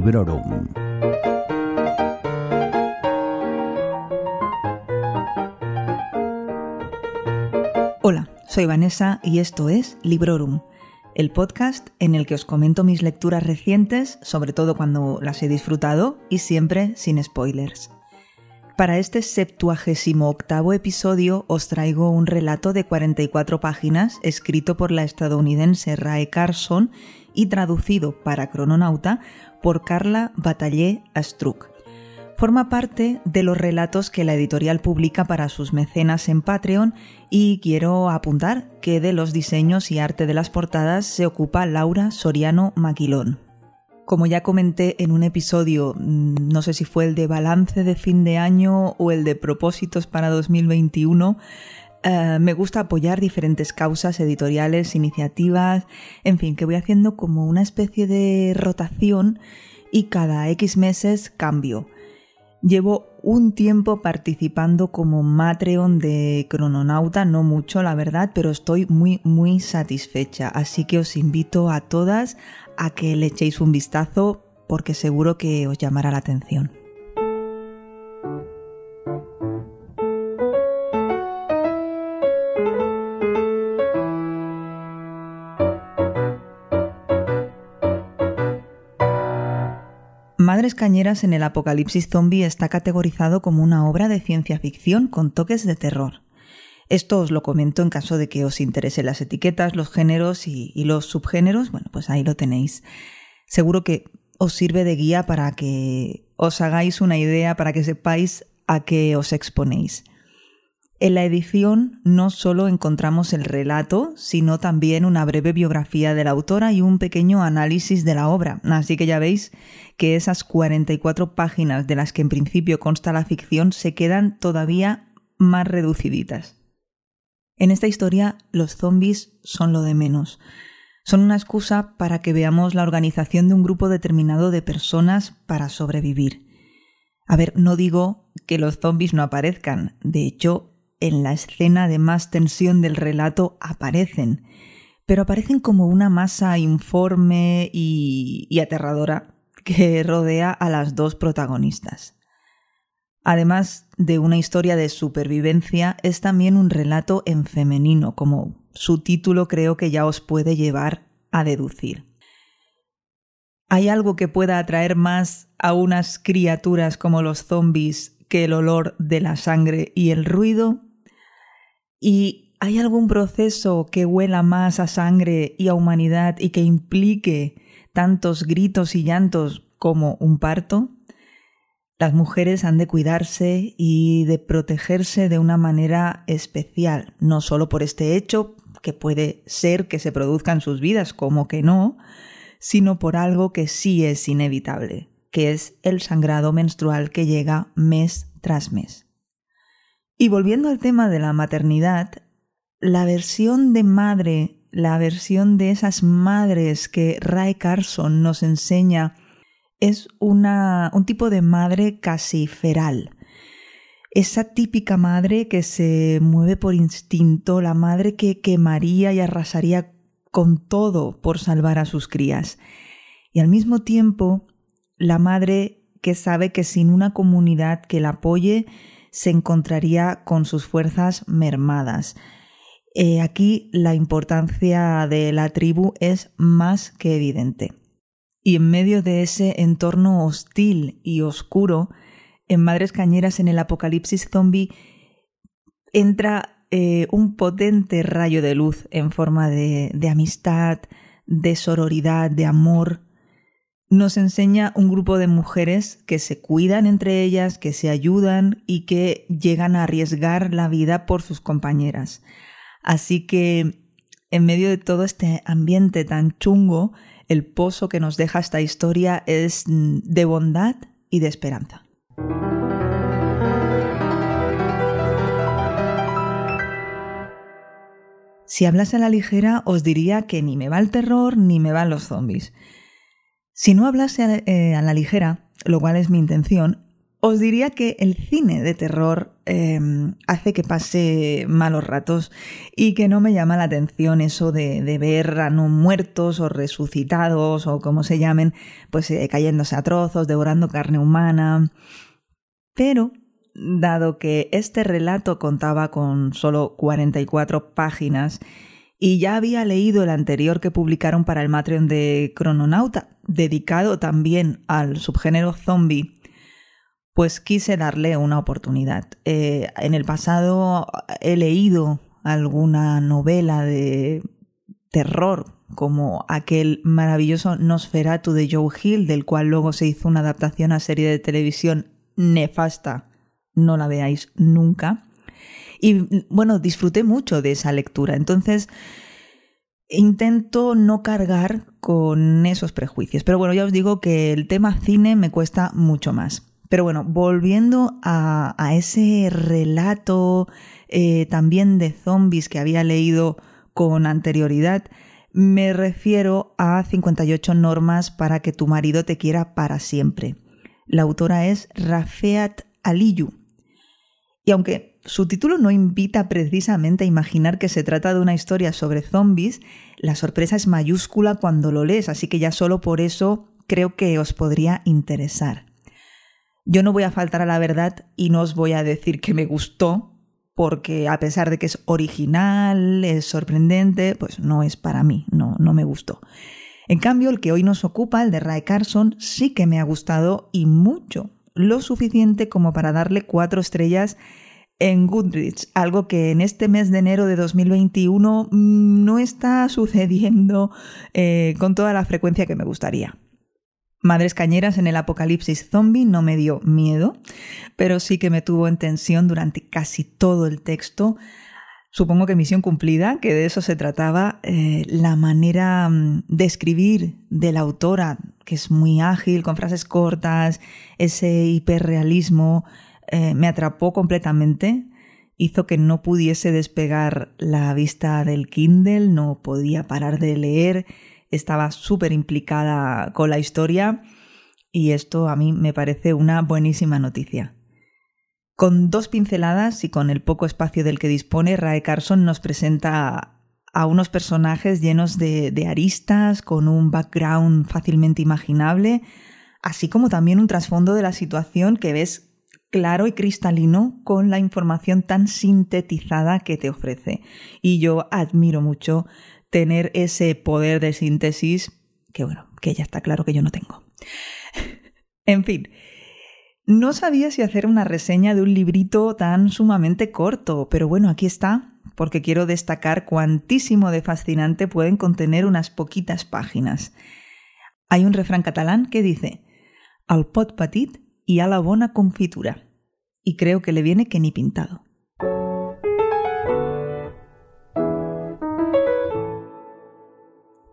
Librorum. Hola, soy Vanessa y esto es Librorum, el podcast en el que os comento mis lecturas recientes, sobre todo cuando las he disfrutado y siempre sin spoilers. Para este septuagésimo octavo episodio os traigo un relato de 44 páginas escrito por la estadounidense Rae Carson y traducido para Crononauta por Carla Batallé Astruc. Forma parte de los relatos que la editorial publica para sus mecenas en Patreon y quiero apuntar que de los diseños y arte de las portadas se ocupa Laura Soriano Maquilón. Como ya comenté en un episodio, mm, no sé si fue el de balance de fin de año o el de propósitos para 2021, eh, me gusta apoyar diferentes causas editoriales, iniciativas, en fin, que voy haciendo como una especie de rotación y cada X meses cambio. Llevo un tiempo participando como Matreon de Crononauta, no mucho la verdad, pero estoy muy muy satisfecha, así que os invito a todas a que le echéis un vistazo porque seguro que os llamará la atención. Madres Cañeras en el Apocalipsis Zombie está categorizado como una obra de ciencia ficción con toques de terror. Esto os lo comento en caso de que os interesen las etiquetas, los géneros y, los subgéneros. Bueno, pues ahí lo tenéis. Seguro que os sirve de guía para que os hagáis una idea, para que sepáis a qué os exponéis. En la edición no solo encontramos el relato, sino también una breve biografía de la autora y un pequeño análisis de la obra. Así que ya veis que esas 44 páginas de las que en principio consta la ficción se quedan todavía más reduciditas. En esta historia los zombies son lo de menos. Son una excusa para que veamos la organización de un grupo determinado de personas para sobrevivir. A ver, no digo que los zombies no aparezcan, de hecho, en la escena de más tensión del relato aparecen, pero aparecen como una masa informe y, y aterradora que rodea a las dos protagonistas. Además de una historia de supervivencia, es también un relato en femenino, como su título creo que ya os puede llevar a deducir. ¿Hay algo que pueda atraer más a unas criaturas como los zombies que el olor de la sangre y el ruido? ¿Y hay algún proceso que huela más a sangre y a humanidad y que implique tantos gritos y llantos como un parto? Las mujeres han de cuidarse y de protegerse de una manera especial, no solo por este hecho, que puede ser que se produzca en sus vidas, como que no, sino por algo que sí es inevitable, que es el sangrado menstrual que llega mes tras mes. Y volviendo al tema de la maternidad, la versión de madre, la versión de esas madres que Ray Carson nos enseña es una, un tipo de madre casi feral. Esa típica madre que se mueve por instinto, la madre que quemaría y arrasaría con todo por salvar a sus crías. Y al mismo tiempo, la madre que sabe que sin una comunidad que la apoye, se encontraría con sus fuerzas mermadas. Eh, aquí la importancia de la tribu es más que evidente. Y en medio de ese entorno hostil y oscuro, en Madres Cañeras en el Apocalipsis Zombie entra eh, un potente rayo de luz en forma de, de amistad, de sororidad, de amor. Nos enseña un grupo de mujeres que se cuidan entre ellas, que se ayudan y que llegan a arriesgar la vida por sus compañeras. Así que, en medio de todo este ambiente tan chungo, el pozo que nos deja esta historia es de bondad y de esperanza. Si hablas a la ligera, os diría que ni me va el terror ni me van los zombies. Si no hablase a, eh, la ligera, lo cual es mi intención, os diría que el cine de terror em, hace que pase malos ratos y que no me llama la atención eso de, ver a no muertos o resucitados o como se llamen, pues eh, cayéndose a trozos, devorando carne humana. Pero, dado que este relato contaba con solo 44 páginas y ya había leído el anterior que publicaron para el Matreon de Crononauta, dedicado también al subgénero zombie, pues quise darle una oportunidad. Eh, en el pasado he leído alguna novela de terror, como aquel maravilloso Nosferatu de Joe Hill, del cual luego se hizo una adaptación a serie de televisión nefasta. No la veáis nunca. Y bueno, disfruté mucho de esa lectura. Entonces, intento no cargar con esos prejuicios. Pero bueno, ya os digo que el tema cine me cuesta mucho más. Pero bueno, volviendo a, ese relato eh, también de zombies que había leído con anterioridad, me refiero a 58 normas para que tu marido te quiera para siempre. La autora es Rafeat Aliyu. Y aunque su título no invita precisamente a imaginar que se trata de una historia sobre zombies, la sorpresa es mayúscula cuando lo lees, así que ya solo por eso creo que os podría interesar. Yo no voy a faltar a la verdad y no os voy a decir que me gustó, porque a pesar de que es original, es sorprendente, pues no es para mí, no, no me gustó. En cambio, el que hoy nos ocupa, el de Ray Carson, sí que me ha gustado y mucho, lo suficiente como para darle cuatro estrellas en Goodreads, algo que en este mes de enero de 2021 mm, no está sucediendo eh, con toda la frecuencia que me gustaría. Madres Cañeras en el apocalipsis zombie no me dio miedo, pero sí que me tuvo en tensión durante casi todo el texto. Supongo que misión cumplida, que de eso se trataba, eh, la manera mm, de escribir de la autora, que es muy ágil, con frases cortas, ese hiperrealismo, eh, me atrapó completamente, hizo que no pudiese despegar la vista del Kindle, no podía parar de leer estaba súper implicada con la historia y esto a mí me parece una buenísima noticia. Con dos pinceladas y con el poco espacio del que dispone, Rae Carson nos presenta a unos personajes llenos de, de aristas, con un background fácilmente imaginable, así como también un trasfondo de la situación que ves claro y cristalino con la información tan sintetizada que te ofrece. Y yo admiro mucho tener ese poder de síntesis que bueno, que ya está claro que yo no tengo. en fin, no sabía si hacer una reseña de un librito tan sumamente corto, pero bueno, aquí está, porque quiero destacar cuantísimo de fascinante pueden contener unas poquitas páginas. Hay un refrán catalán que dice al pot petit y a la bona confitura, y creo que le viene que ni pintado.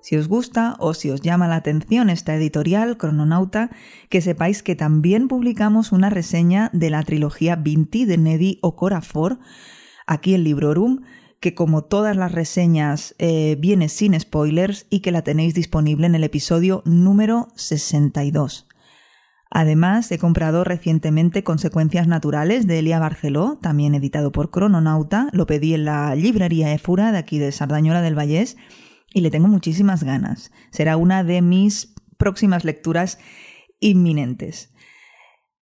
Si os gusta o si os llama la atención esta editorial, Crononauta, que sepáis que también publicamos una reseña de la trilogía Vinti de Neddy Okorafor, aquí en Librorum, que como todas las reseñas eh, viene sin spoilers y que la tenéis disponible en el episodio número 62. Además, he comprado recientemente Consecuencias Naturales de Elia Barceló, también editado por Crononauta. Lo pedí en la librería Éfura de aquí de Sardañola del Vallés y le tengo muchísimas ganas. Será una de mis próximas lecturas inminentes.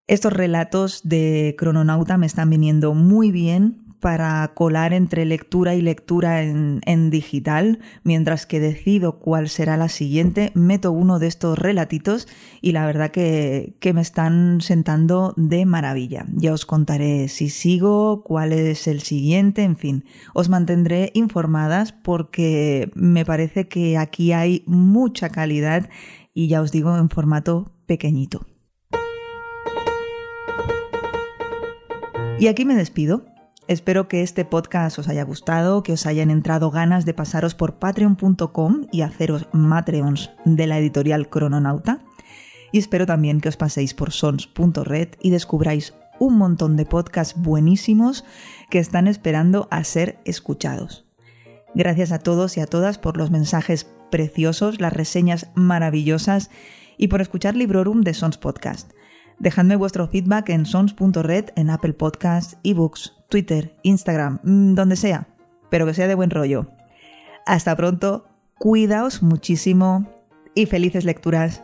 Estos relatos de Crononauta me están viniendo muy bien para colar entre lectura y lectura en, digital, mientras que decido cuál será la siguiente, meto uno de estos relatitos y la verdad que, que me están sentando de maravilla. Ya os contaré si sigo, cuál es el siguiente, en fin, os mantendré informadas porque me parece que aquí hay mucha calidad y ya os digo en formato pequeñito. Y aquí me despido. Espero que este podcast os haya gustado, que os hayan entrado ganas de pasaros por patreon.com y haceros matreons de la editorial Crononauta. Y espero también que os paséis por sons.red y descubráis un montón de podcasts buenísimos que están esperando a ser escuchados. Gracias a todos y a todas por los mensajes preciosos, las reseñas maravillosas y por escuchar Librorum de Sons Podcast. Dejadme vuestro feedback en sons.red, en Apple Podcasts, eBooks, Twitter, Instagram, mm, donde sea, pero que sea de buen rollo. Hasta pronto, cuidaos muchísimo y felices lecturas.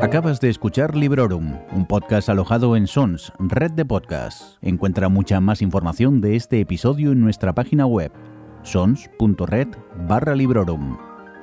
Acabas de escuchar Librorum, un podcast alojado en Sons, red de podcasts. Encuentra mucha más información de este episodio en nuestra página web, sons.red barra Librorum.